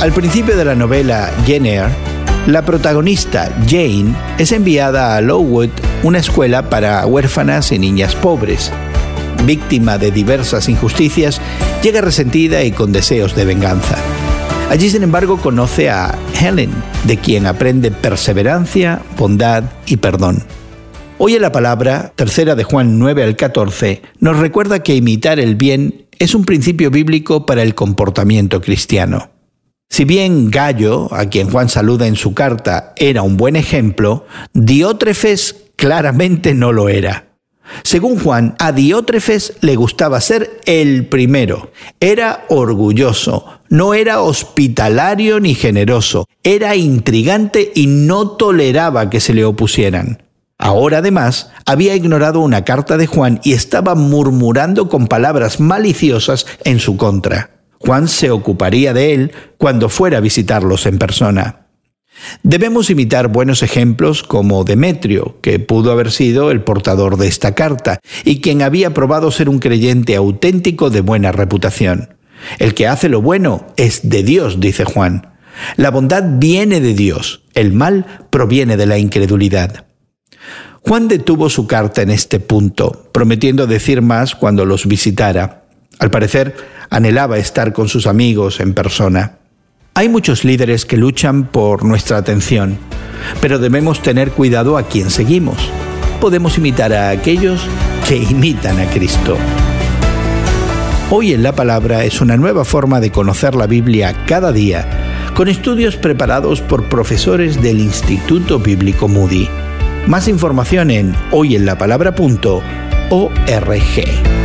Al principio de la novela Jane Eyre, la protagonista Jane es enviada a Lowood, una escuela para huérfanas y niñas pobres. Víctima de diversas injusticias, llega resentida y con deseos de venganza. Allí, sin embargo, conoce a Helen, de quien aprende perseverancia, bondad y perdón. Hoy en la palabra, tercera de Juan 9 al 14, nos recuerda que imitar el bien es un principio bíblico para el comportamiento cristiano. Si bien Gallo, a quien Juan saluda en su carta, era un buen ejemplo, Diótrefes claramente no lo era. Según Juan, a Diótrefes le gustaba ser el primero. Era orgulloso, no era hospitalario ni generoso, era intrigante y no toleraba que se le opusieran. Ahora además había ignorado una carta de Juan y estaba murmurando con palabras maliciosas en su contra. Juan se ocuparía de él cuando fuera a visitarlos en persona. Debemos imitar buenos ejemplos como Demetrio, que pudo haber sido el portador de esta carta y quien había probado ser un creyente auténtico de buena reputación. El que hace lo bueno es de Dios, dice Juan. La bondad viene de Dios, el mal proviene de la incredulidad. Juan detuvo su carta en este punto, prometiendo decir más cuando los visitara. Al parecer, anhelaba estar con sus amigos en persona. Hay muchos líderes que luchan por nuestra atención, pero debemos tener cuidado a quien seguimos. Podemos imitar a aquellos que imitan a Cristo. Hoy en la palabra es una nueva forma de conocer la Biblia cada día, con estudios preparados por profesores del Instituto Bíblico Moody. Más información en hoyenlapalabra.org.